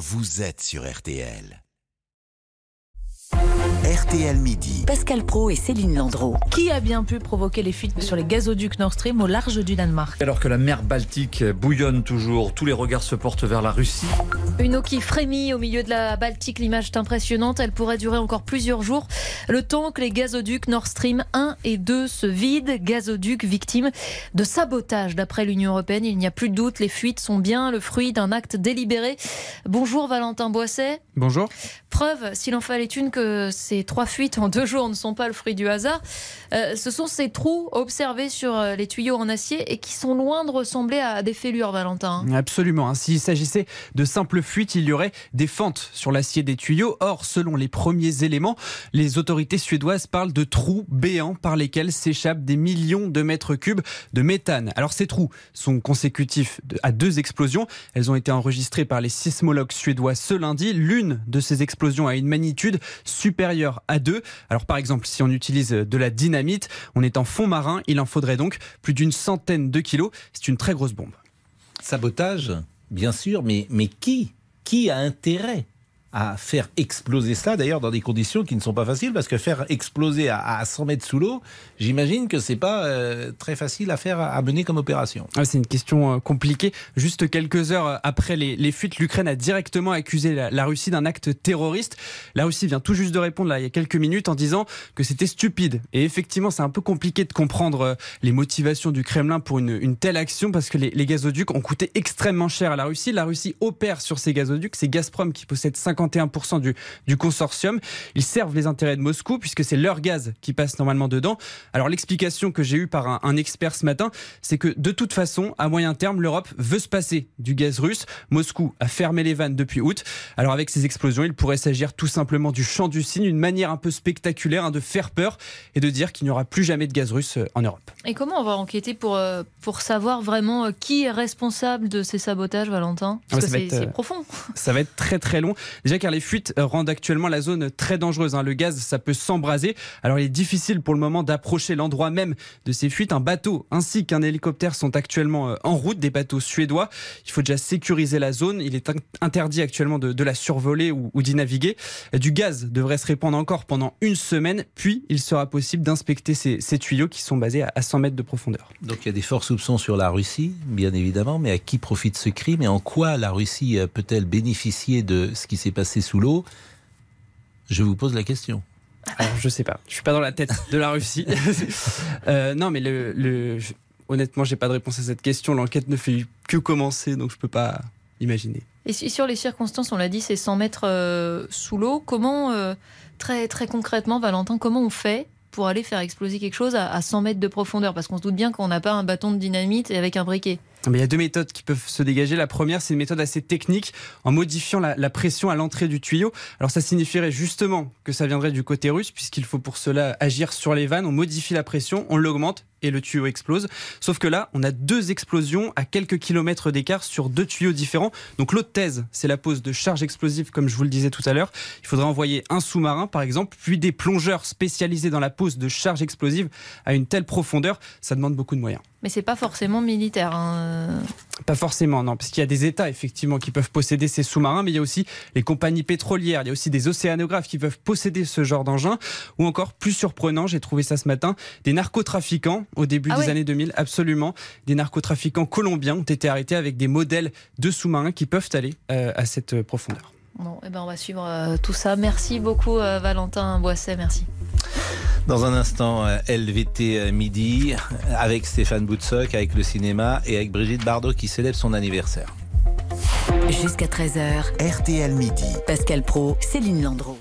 vous êtes sur RTL. RTL Midi. Pascal Pro et Céline Landreau. Qui a bien pu provoquer les fuites sur les gazoducs Nord Stream au large du Danemark? Alors que la mer Baltique bouillonne toujours, tous les regards se portent vers la Russie. Une eau qui frémit au milieu de la Baltique, l'image est impressionnante, elle pourrait durer encore plusieurs jours. Le temps que les gazoducs Nord Stream 1 et 2 se vident, gazoducs victimes de sabotage d'après l'Union Européenne. Il n'y a plus de doute, les fuites sont bien le fruit d'un acte délibéré. Bonjour Valentin Boisset. Bonjour. Preuve, s'il en fallait une, que ces trois fuites en deux jours ne sont pas le fruit du hasard. Euh, ce sont ces trous observés sur euh, les tuyaux en acier et qui sont loin de ressembler à des fêlures, Valentin. Absolument. Hein. S'il s'agissait de simples fuites, il y aurait des fentes sur l'acier des tuyaux. Or, selon les premiers éléments, les autorités suédoises parlent de trous béants par lesquels s'échappent des millions de mètres cubes de méthane. Alors, ces trous sont consécutifs à deux explosions. Elles ont été enregistrées par les sismologues suédois ce lundi. L'une de ces explosions a une magnitude supérieure à 2. Alors, par exemple, si on utilise de la dynamite, on est en fond marin, il en faudrait donc plus d'une centaine de kilos. C'est une très grosse bombe. Sabotage, bien sûr, mais, mais qui Qui a intérêt à faire exploser ça, d'ailleurs dans des conditions qui ne sont pas faciles, parce que faire exploser à, 100 mètres sous l'eau, j'imagine que c'est pas euh, très facile à faire, à mener comme opération. Ah, c'est une question euh, compliquée. Juste quelques heures après les, fuites, l'Ukraine a directement accusé la, Russie d'un acte terroriste. La Russie vient tout juste de répondre là, il y a quelques minutes en disant que c'était stupide. Et effectivement, c'est un peu compliqué de comprendre euh, les motivations du Kremlin pour une, telle action, parce que les, les gazoducs ont coûté extrêmement cher à la Russie. La Russie opère sur ces gazoducs. C'est Gazprom qui possède 50 51% du, du consortium. Ils servent les intérêts de Moscou puisque c'est leur gaz qui passe normalement dedans. Alors l'explication que j'ai eue par un, expert ce matin, c'est que de toute façon, à moyen terme, l'Europe veut se passer du gaz russe. Moscou a fermé les vannes depuis août. Alors avec ces explosions, il pourrait s'agir tout simplement du champ du cygne, une manière un peu spectaculaire hein, de faire peur et de dire qu'il n'y aura plus jamais de gaz russe euh, en Europe. Et comment on va enquêter pour, euh, pour savoir vraiment euh, qui est responsable de ces sabotages, Valentin? Parce que c'est profond. Ça va être très très long. Car les fuites rendent actuellement la zone très dangereuse. Hein. Le gaz, ça peut s'embraser. Alors il est difficile pour le moment d'approcher l'endroit même de ces fuites. Un bateau ainsi qu'un hélicoptère sont actuellement euh, en route, des bateaux suédois. Il faut déjà sécuriser la zone. Il est interdit actuellement de, la survoler ou, d'y naviguer. Du gaz devrait se répandre encore pendant une semaine, puis il sera possible d'inspecter ces, tuyaux qui sont basés à 100 mètres de profondeur. Donc il y a des forts soupçons sur la Russie, bien évidemment, mais à qui profite ce crime et en quoi la Russie euh, peut-elle bénéficier de ce qui s'est passé sous l'eau Je vous pose la question. Alors, je sais pas. Je suis pas dans la tête de la Russie. Euh, non, mais le, le honnêtement, j'ai pas de réponse à cette question. L'enquête ne fait que commencer, donc je peux pas imaginer. Et sur les circonstances, on l'a dit, c'est 100 mètres euh, sous l'eau. Comment, euh, très, très concrètement, Valentin, comment on fait pour aller faire exploser quelque chose à, 100 mètres de profondeur? Parce qu'on se doute bien qu'on n'a pas un bâton de dynamite avec un briquet. Il y a deux méthodes qui peuvent se dégager. La première, c'est une méthode assez technique en modifiant la, la pression à l'entrée du tuyau. Alors ça signifierait justement que ça viendrait du côté russe, puisqu'il faut pour cela agir sur les vannes. On modifie la pression, on l'augmente et le tuyau explose. Sauf que là, on a deux explosions à quelques kilomètres d'écart sur deux tuyaux différents. Donc l'autre thèse, c'est la pose de charges explosives, comme je vous le disais tout à l'heure. Il faudrait envoyer un sous-marin, par exemple, puis des plongeurs spécialisés dans la pose de charges explosives à une telle profondeur. Ça demande beaucoup de moyens. Mais c'est pas forcément militaire. Hein. Pas forcément, non, parce qu'il y a des États effectivement qui peuvent posséder ces sous-marins, mais il y a aussi les compagnies pétrolières, il y a aussi des océanographes qui peuvent posséder ce genre d'engin, ou encore plus surprenant, j'ai trouvé ça ce matin, des narcotrafiquants au début ah des années 2000, absolument, des narcotrafiquants colombiens ont été arrêtés avec des modèles de sous-marins qui peuvent aller euh, à cette profondeur. Bon, eh ben on va suivre euh, tout ça. Merci beaucoup euh, Valentin Boisset, merci. Dans un instant, euh, LVT euh, midi, avec Stéphane Boutsock, avec le cinéma et avec Brigitte Bardot qui célèbre son anniversaire. Jusqu'à 13h, RTL midi. Pascal Pro, Céline Landreau.